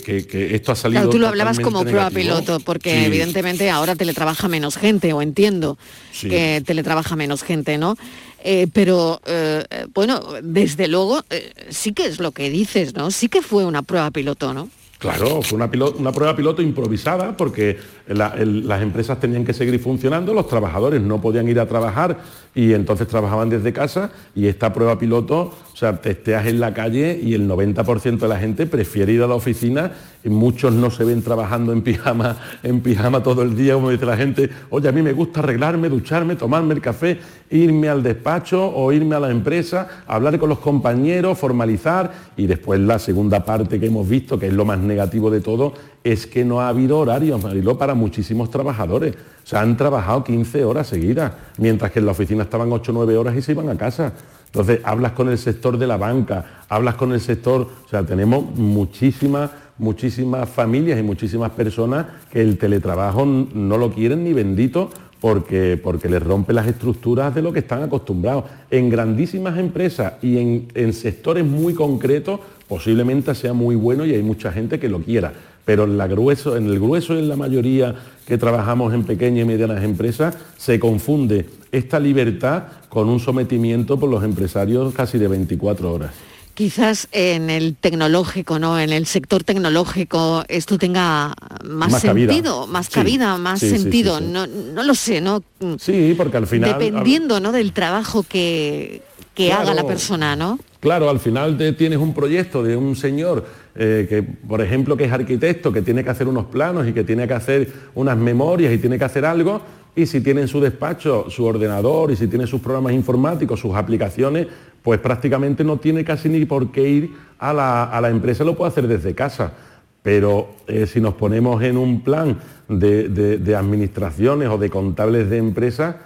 esto ha salido. Claro, tú lo hablabas como prueba piloto, porque evidentemente ahora teletrabaja menos gente, o entiendo que teletrabaja menos gente, ¿no? Eh, pero eh, bueno, desde luego eh, sí que es lo que dices, ¿no? Sí que fue una prueba piloto, ¿no? Claro, fue una, pilo- una prueba piloto improvisada porque la- el- las empresas tenían que seguir funcionando, los trabajadores no podían ir a trabajar y entonces trabajaban desde casa y esta prueba piloto, o sea, testeas en la calle y el 90% de la gente prefiere ir a la oficina y muchos no se ven trabajando en pijama, en pijama todo el día, como dice la gente, oye, a mí me gusta arreglarme, ducharme, tomarme el café, irme al despacho o irme a la empresa, hablar con los compañeros, formalizar. Y después la segunda parte que hemos visto, que es lo más negativo de todo, es que no ha habido horarios, Mariló, para muchísimos trabajadores. O sea, han trabajado 15 horas seguidas, mientras que en la oficina estaban 8 o 9 horas y se iban a casa. Entonces, hablas con el sector de la banca, hablas con el sector, o sea, tenemos muchísimas, muchísimas familias y muchísimas personas que el teletrabajo no lo quieren ni bendito porque, porque les rompe las estructuras de lo que están acostumbrados. En grandísimas empresas y en, en sectores muy concretos posiblemente sea muy bueno y hay mucha gente que lo quiera. Pero en, la grueso, en el grueso y en la mayoría que trabajamos en pequeñas y medianas empresas se confunde esta libertad con un sometimiento por los empresarios casi de 24 horas. Quizás en el tecnológico, ¿no? En el sector tecnológico esto tenga más, Más cabida. sentido, más cabida, más sí, sí, sí, sentido. sí. No, no lo sé, ¿no? Sí, porque al final... Dependiendo, ¿no? Del trabajo que, que Claro. haga la persona, ¿no? Claro, al final te- tienes un proyecto de un señor eh, que, por ejemplo, que es arquitecto, que tiene que hacer unos planos y que tiene que hacer unas memorias y tiene que hacer algo, y si tiene en su despacho su ordenador y si tiene sus programas informáticos, sus aplicaciones, pues prácticamente no tiene casi ni por qué ir a la, a la empresa, lo puede hacer desde casa. Pero eh, si nos ponemos en un plan de, de- de administraciones o de contables de empresas,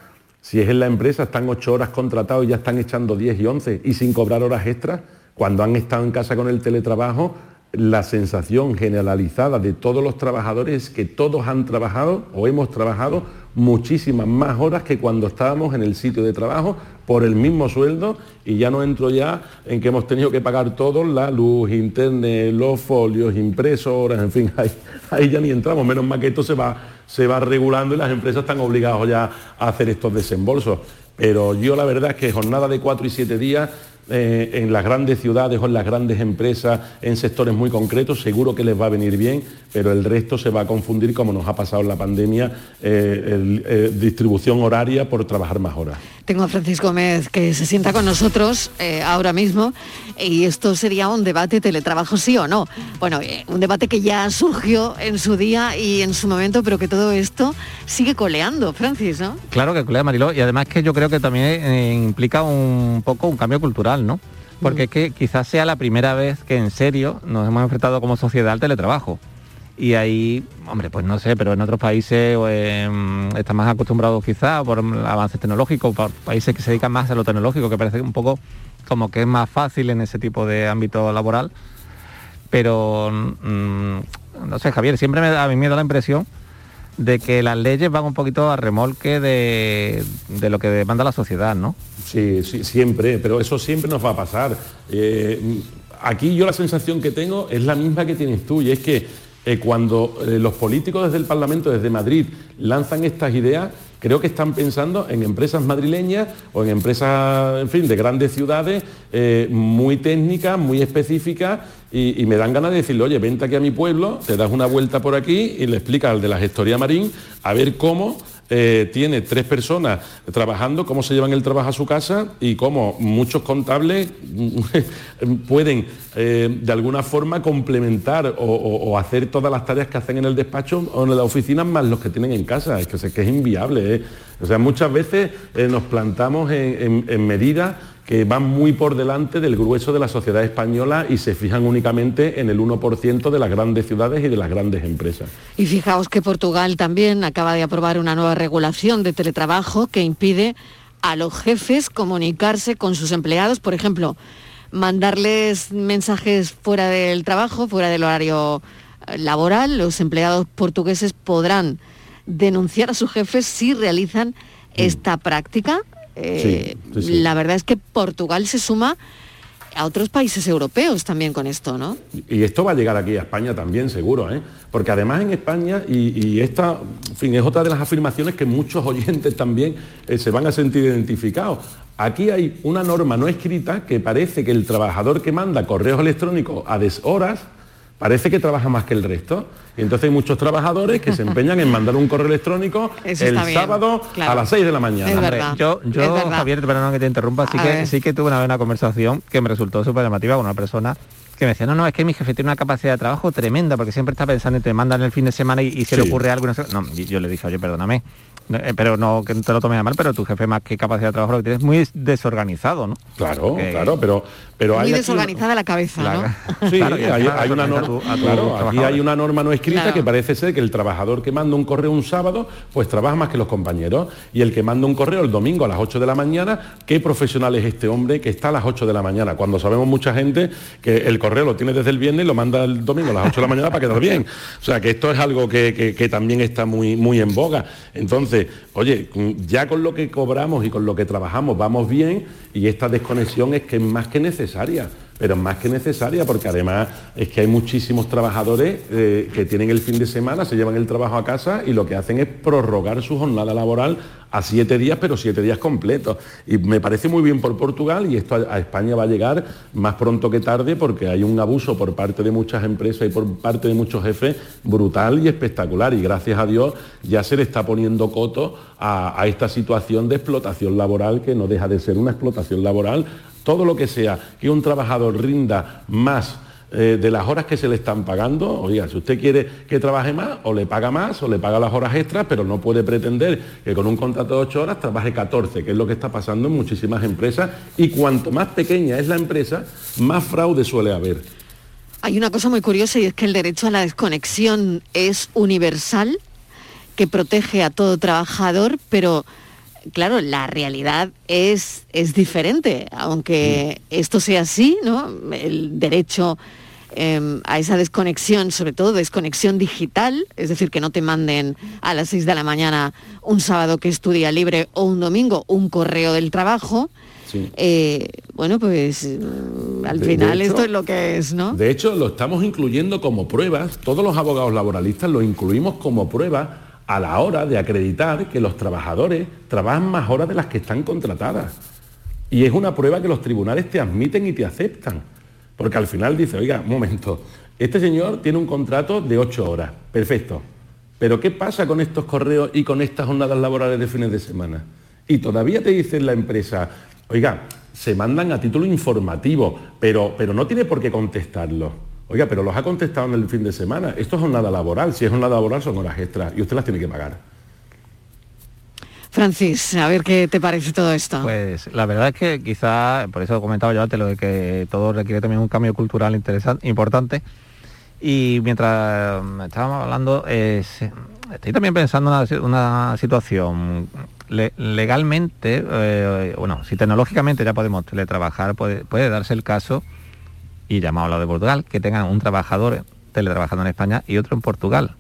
si es en la empresa, están ocho horas contratados y ya están echando 10 y 11 y sin cobrar horas extras. Cuando han estado en casa con el teletrabajo, la sensación generalizada de todos los trabajadores es que todos han trabajado o hemos trabajado muchísimas más horas que cuando estábamos en el sitio de trabajo por el mismo sueldo y ya no entro ya en que hemos tenido que pagar todos la luz, internet, los folios, impresoras, en fin, ahí, ahí ya ni entramos, menos mal que esto se va, se va regulando y las empresas están obligadas ya a hacer estos desembolsos. Pero yo la verdad es que jornada de cuatro y siete días eh, en las grandes ciudades o en las grandes empresas, en sectores muy concretos, seguro que les va a venir bien, pero el resto se va a confundir, como nos ha pasado en la pandemia, eh, eh, distribución horaria por trabajar más horas. Tengo a Francisco Gómez que se sienta con nosotros eh, ahora mismo y esto sería un debate teletrabajo sí o no. Bueno, eh, un debate que ya surgió en su día y en su momento, pero que todo esto sigue coleando, Francis, ¿no? Claro que culea Mariló y además que yo creo que también eh, implica un poco un cambio cultural, ¿no? Porque es que quizás sea la primera vez que en serio nos hemos enfrentado como sociedad al teletrabajo. Y ahí, hombre, pues no sé, pero en otros países eh, están más acostumbrados quizás por avances tecnológicos, por países que se dedican más a lo tecnológico, que parece un poco como que es más fácil en ese tipo de ámbito laboral. Pero, mm, no sé, Javier, siempre me da, a mí me da la impresión de que las leyes van un poquito a remolque de, de lo que demanda la sociedad, ¿no? Sí, sí, siempre, pero eso siempre nos va a pasar. Eh, aquí yo la sensación que tengo es la misma que tienes tú, y es que eh, cuando eh, los políticos desde el Parlamento, desde Madrid, lanzan estas ideas, creo que están pensando en empresas madrileñas o en empresas, en fin, de grandes ciudades, eh, muy técnicas, muy específicas, y, me dan ganas de decirle, oye, vente aquí a mi pueblo, te das una vuelta por aquí y le explicas al de la gestoría marín a ver cómo eh, tiene tres personas trabajando, cómo se llevan el trabajo a su casa y cómo muchos contables [LAUGHS] pueden eh, de alguna forma complementar o, hacer todas las tareas que hacen en el despacho o en la oficina más los que tienen en casa. Es que, es que es inviable. ¿eh? O sea, muchas veces nos plantamos en- en medidas que van muy por delante del grueso de la sociedad española y se fijan únicamente en el 1% de las grandes ciudades y de las grandes empresas. Y fijaos que Portugal también acaba de aprobar una nueva regulación de teletrabajo que impide a los jefes comunicarse con sus empleados, por ejemplo, mandarles mensajes fuera del trabajo, fuera del horario eh, laboral. Los empleados portugueses podrán denunciar a sus jefes si realizan esta práctica. Eh, sí, sí. La verdad es que Portugal se suma a otros países europeos también con esto, ¿no? Y esto va a llegar aquí a España también, seguro, ¿eh? porque además en España, y, y esta en fin, es otra de las afirmaciones que muchos [LAUGHS] oyentes también eh, se van a sentir identificados. Aquí hay una norma no escrita que parece que el trabajador que manda correos electrónicos a deshoras, parece que trabaja más que el resto. Y entonces hay muchos trabajadores que se [LAUGHS] empeñan en mandar un correo electrónico Eso el bien, sábado claro. a las 6 de la mañana. Es verdad, yo, yo es verdad. Javier, perdona que te interrumpa, sí que, sí que tuve una vez una conversación que me resultó súper llamativa con una persona que me decía, no, no, es que mi jefe tiene una capacidad de trabajo tremenda porque siempre está pensando en te mandan el fin de semana y, y se le ocurre algo. y No, sé- no, y yo le dije, oye, perdóname, eh, pero no que te lo tomes a mal, pero tu jefe más que capacidad de trabajo lo que tiene es muy desorganizado, ¿no? Claro, Que- claro, pero, pero Muy hay aquí- desorganizada la cabeza, ¿no? [LAUGHS] Sí, Claro, hay, una norma, a tu- a tu claro, aquí hay una norma no escrita Claro. que parece ser que el trabajador que manda un correo un sábado, pues trabaja más que los compañeros. Y el que manda un correo el domingo a las 8 de la mañana, ¿qué profesional es este hombre que está a las 8 de la mañana? Cuando sabemos mucha gente que el correo lo tiene desde el viernes y lo manda el domingo a las 8 de la mañana para quedar bien. O sea que esto es algo que, que- que también está muy, muy en boga. Entonces, oye, ya con lo que cobramos y con lo que trabajamos vamos bien y esta desconexión es que es más que necesaria pero más que necesaria porque además es que hay muchísimos trabajadores eh, que tienen el fin de semana, se llevan el trabajo a casa y lo que hacen es prorrogar su jornada laboral a siete días, pero siete días completos. Y me parece muy bien por Portugal y esto a, España va a llegar más pronto que tarde porque hay un abuso por parte de muchas empresas y por parte de muchos jefes brutal y espectacular. Y gracias a Dios ya se le está poniendo coto a esta situación de explotación laboral que no deja de ser una explotación laboral todo lo que sea que un trabajador rinda más eh, de las horas que se le están pagando, oiga, si usted quiere que trabaje más, o le paga más, o le paga las horas extras, pero no puede pretender que con un contrato de 8 horas trabaje 14, que es lo que está pasando en muchísimas empresas, y cuanto más pequeña es la empresa, más fraude suele haber. Hay una cosa muy curiosa y es que el derecho a la desconexión es universal, que protege a todo trabajador, pero claro, la realidad es, es diferente, aunque esto sea así, ¿no? El derecho eh, a esa desconexión, sobre todo desconexión digital, es decir, que no te manden a las 6 de la mañana un sábado que es tu día libre o un domingo un correo del trabajo. Sí. eh, bueno, pues mm, al De- de final hecho- esto es lo que es, ¿no? De hecho, lo estamos incluyendo como pruebas, todos los abogados laboralistas lo incluimos como prueba a la hora de acreditar que los trabajadores trabajan más horas de las que están contratadas. Y es una prueba que los tribunales te admiten y te aceptan. Porque al final dice, oiga, un momento, este señor tiene un contrato de ocho horas, perfecto. Pero ¿qué pasa con estos correos y con estas jornadas laborales de fines de semana? Y todavía te dice la empresa, oiga, se mandan a título informativo, pero, pero no tiene por qué contestarlo. Oiga, pero los ha contestado en el fin de semana. Esto es jornada laboral. Si es jornada laboral son horas extras y usted las tiene que pagar. Francis, a ver qué te parece todo esto. Pues la verdad es que quizá, por eso comentaba yo antes lo de que todo requiere también un cambio cultural interesante, importante. Y mientras mm, estábamos hablando, eh, estoy también pensando en una, si- una situación. Le- legalmente, eh, bueno, si tecnológicamente ya podemos teletrabajar, puede, puede darse el caso, y hemos hablado de Portugal, que tengan un trabajador teletrabajando en España y otro en Portugal.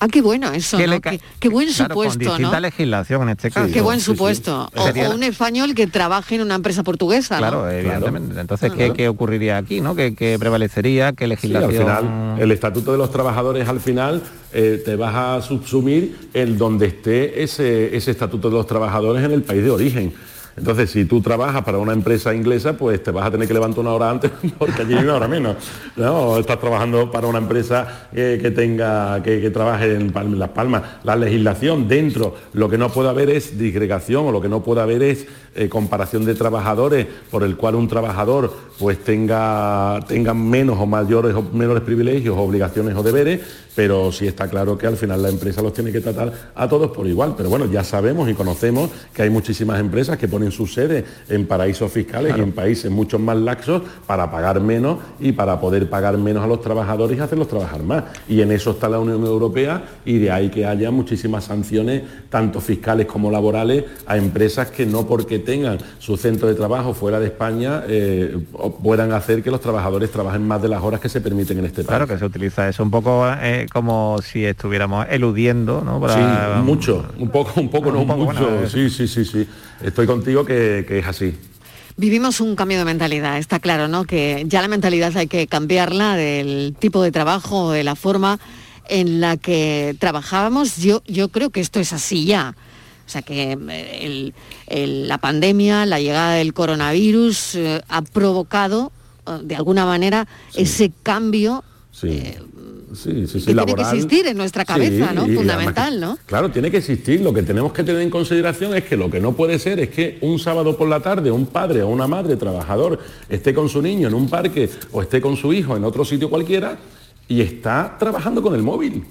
Ah, qué bueno eso, Que ¿no? Qué, qué buen Claro, con supuesto, distinta ¿no? legislación en este caso. Qué buen supuesto. O, un español que trabaje en una empresa portuguesa, ¿no? Claro, evidentemente. Entonces, ¿qué, Claro. qué ocurriría aquí? ¿no? ¿Qué, qué prevalecería? ¿Qué Sí, al legislación? final, el estatuto de los trabajadores al final eh, te vas a subsumir en donde esté ese, ese estatuto de los trabajadores en el país de origen. Entonces, si tú trabajas para una empresa inglesa, pues te vas a tener que levantar una hora antes [LAUGHS] porque allí hay una hora menos. ¿no? Estás trabajando para una empresa eh, que tenga, que, trabaje en, en Las Palmas. La legislación dentro, lo que no puede haber es disgregación o lo que no puede haber es eh, comparación de trabajadores por el cual un trabajador pues tenga, tenga menos o mayores o menores privilegios, obligaciones o deberes, pero sí está claro que al final la empresa los tiene que tratar a todos por igual. Pero bueno, ya sabemos y conocemos que hay muchísimas empresas que ponen su sede en paraísos fiscales y en países mucho más laxos para pagar menos y para poder pagar menos a los trabajadores y hacerlos trabajar más. Y en eso está la Unión Europea y de ahí que haya muchísimas sanciones, tanto fiscales como laborales, a empresas que no porque tengan su centro de trabajo fuera de España eh, puedan hacer que los trabajadores trabajen más de las horas que se permiten en este país. Claro que se utiliza eso un poco eh, como si estuviéramos eludiendo, ¿no? Para- Sí, mucho, un poco, un poco, no Un poco, mucho. bueno, sí, sí, sí, sí. Estoy contigo que, que es así. Vivimos un cambio de mentalidad, está claro, ¿no? Que ya la mentalidad hay que cambiarla del tipo de trabajo, de la forma en la que trabajábamos. Yo, yo creo que esto es así ya. O sea que eh, el- el- la pandemia, la llegada del coronavirus eh, ha provocado eh, de alguna manera ese cambio Sí. sí, sí, sí, que tiene que laboral. existir en nuestra cabeza, Sí, ¿no? además Fundamental, ¿no? Claro, tiene que existir. Lo que tenemos que tener en consideración es que lo que no puede ser es que un sábado por la tarde un padre o una madre trabajador esté con su niño en un parque o esté con su hijo en otro sitio cualquiera y está trabajando con el móvil.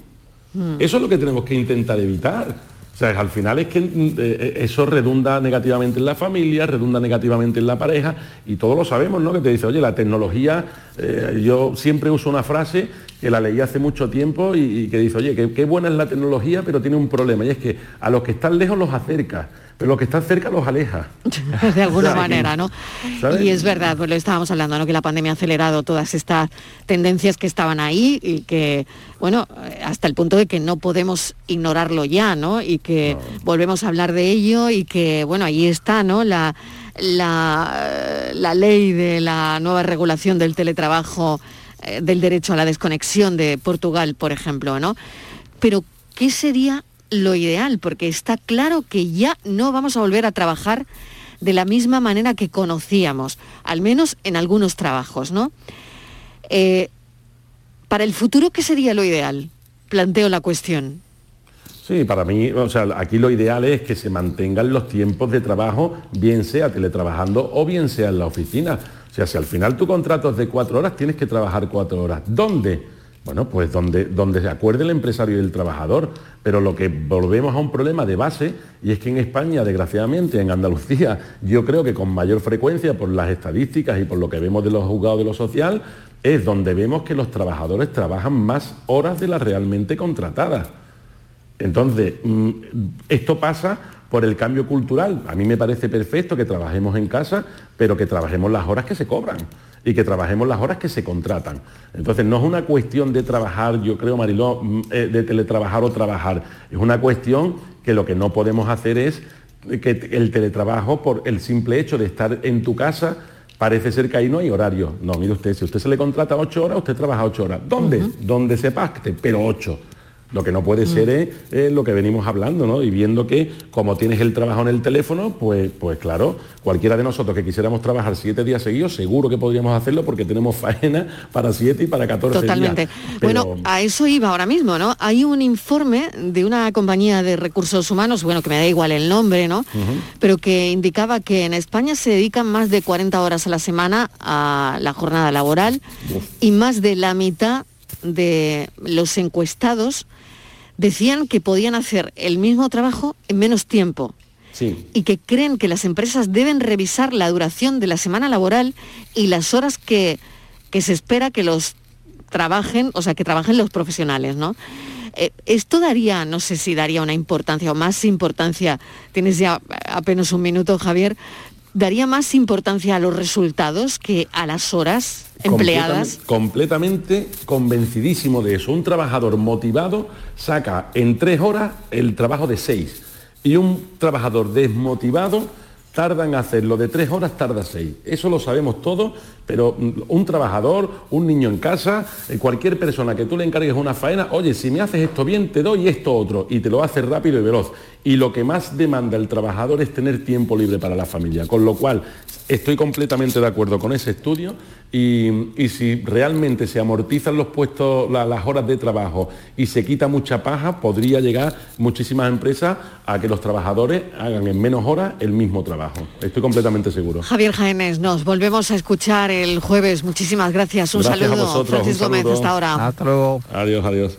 Eso es lo que tenemos que intentar evitar. O sea, al final es que mm, eh, eso redunda negativamente en la familia, redunda negativamente en la pareja y todos lo sabemos, ¿no? Que te dice, oye, la tecnología, eh, yo siempre uso una frase que la leí hace mucho tiempo y, y que dice, oye, qué, buena es la tecnología, pero tiene un problema y es que a los que están lejos los acerca, pero los que están cerca los aleja. [LAUGHS] de alguna manera, ¿no? Y es verdad, pues lo estábamos hablando, ¿no? Que la pandemia ha acelerado todas estas tendencias que estaban ahí y que, bueno, hasta el punto de que no podemos ignorarlo ya, ¿no? Y que volvemos a hablar de ello y que, bueno, ahí está, ¿no? La, la, la ley de la nueva regulación del teletrabajo, eh, del derecho a la desconexión de Portugal, por ejemplo, ¿no? Pero, ¿qué sería lo ideal? Porque está claro que ya no vamos a volver a trabajar de la misma manera que conocíamos, al menos en algunos trabajos, ¿no? Eh, para el futuro, ¿qué sería lo ideal? Planteo la cuestión. Sí, para mí, o sea, aquí lo ideal es que se mantengan los tiempos de trabajo, bien sea teletrabajando o bien sea en la oficina. O sea, si al final tu contrato es de cuatro horas, tienes que trabajar cuatro horas. ¿Dónde? Bueno, pues donde, se acuerde el empresario y el trabajador. Pero lo que volvemos a un problema de base, y es que en España, desgraciadamente, en Andalucía, yo creo que con mayor frecuencia, por las estadísticas y por lo que vemos de los juzgados de lo social, es donde vemos que los trabajadores trabajan más horas de las realmente contratadas. Entonces, mm, esto pasa por el cambio cultural. A mí me parece perfecto que trabajemos en casa, pero que trabajemos las horas que se cobran y que trabajemos las horas que se contratan. Entonces, no es una cuestión de trabajar, yo creo, Mariló, mm, eh, de teletrabajar o trabajar. Es una cuestión que lo que no podemos hacer es que el teletrabajo, por el simple hecho de estar en tu casa, parece ser que ahí no hay horario. No, mire usted, si usted se le contrata ocho horas, usted trabaja ocho horas. ¿Dónde? Donde se pacte, pero ocho. Lo que no puede ser es, eh, lo que venimos hablando, ¿no? Y viendo que como tienes el trabajo en el teléfono, pues, pues claro, cualquiera de nosotros que quisiéramos trabajar siete días seguidos, seguro que podríamos hacerlo porque tenemos faena para siete y para 14 Totalmente. días. Pero- Bueno, a eso iba ahora mismo, ¿no? Hay un informe de una compañía de recursos humanos, bueno, que me da igual el nombre, ¿no? Pero que indicaba que en España se dedican más de 40 horas a la semana a la jornada laboral y más de la mitad de los encuestados decían que podían hacer el mismo trabajo en menos tiempo Sí. y que creen que las empresas deben revisar la duración de la semana laboral y las horas que, que se espera que los trabajen, o sea, que trabajen los profesionales, ¿no? Eh, esto daría, no sé si daría una importancia o más importancia, tienes ya apenas un minuto, Javier, daría más importancia a los resultados que a las horas empleadas. Completamente, completamente convencidísimo de eso. Un trabajador motivado saca en tres horas el trabajo de seis. Y un trabajador desmotivado tarda en hacerlo de tres horas, tarda seis. Eso lo sabemos todos, pero mm, un trabajador, un niño en casa, eh, cualquier persona que tú le encargues una faena, oye, si me haces esto bien, te doy esto otro, y te lo hace rápido y veloz. Y lo que más demanda el trabajador es tener tiempo libre para la familia. Con lo cual, estoy completamente de acuerdo con ese estudio y, y si realmente se amortizan los puestos, la- las horas de trabajo y se quita mucha paja, podría llegar muchísimas empresas a que los trabajadores hagan en menos horas el mismo trabajo. Estoy completamente seguro. Javier Jaénes, nos volvemos a escuchar el jueves. Muchísimas gracias. Un Gracias a saludo, vosotros, Francisco un Gómez, hasta ahora. Hasta luego. Adiós, adiós.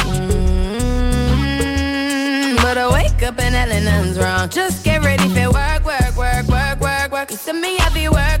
To wake up and Ellen, wrong. Just get ready for work, work, work, work, work, work. You to me, I be work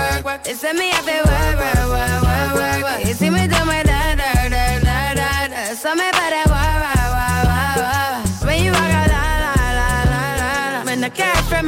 work. It's me, work, work. You see me do my. So. When you walk out, la, la, la, la, la. When the cat from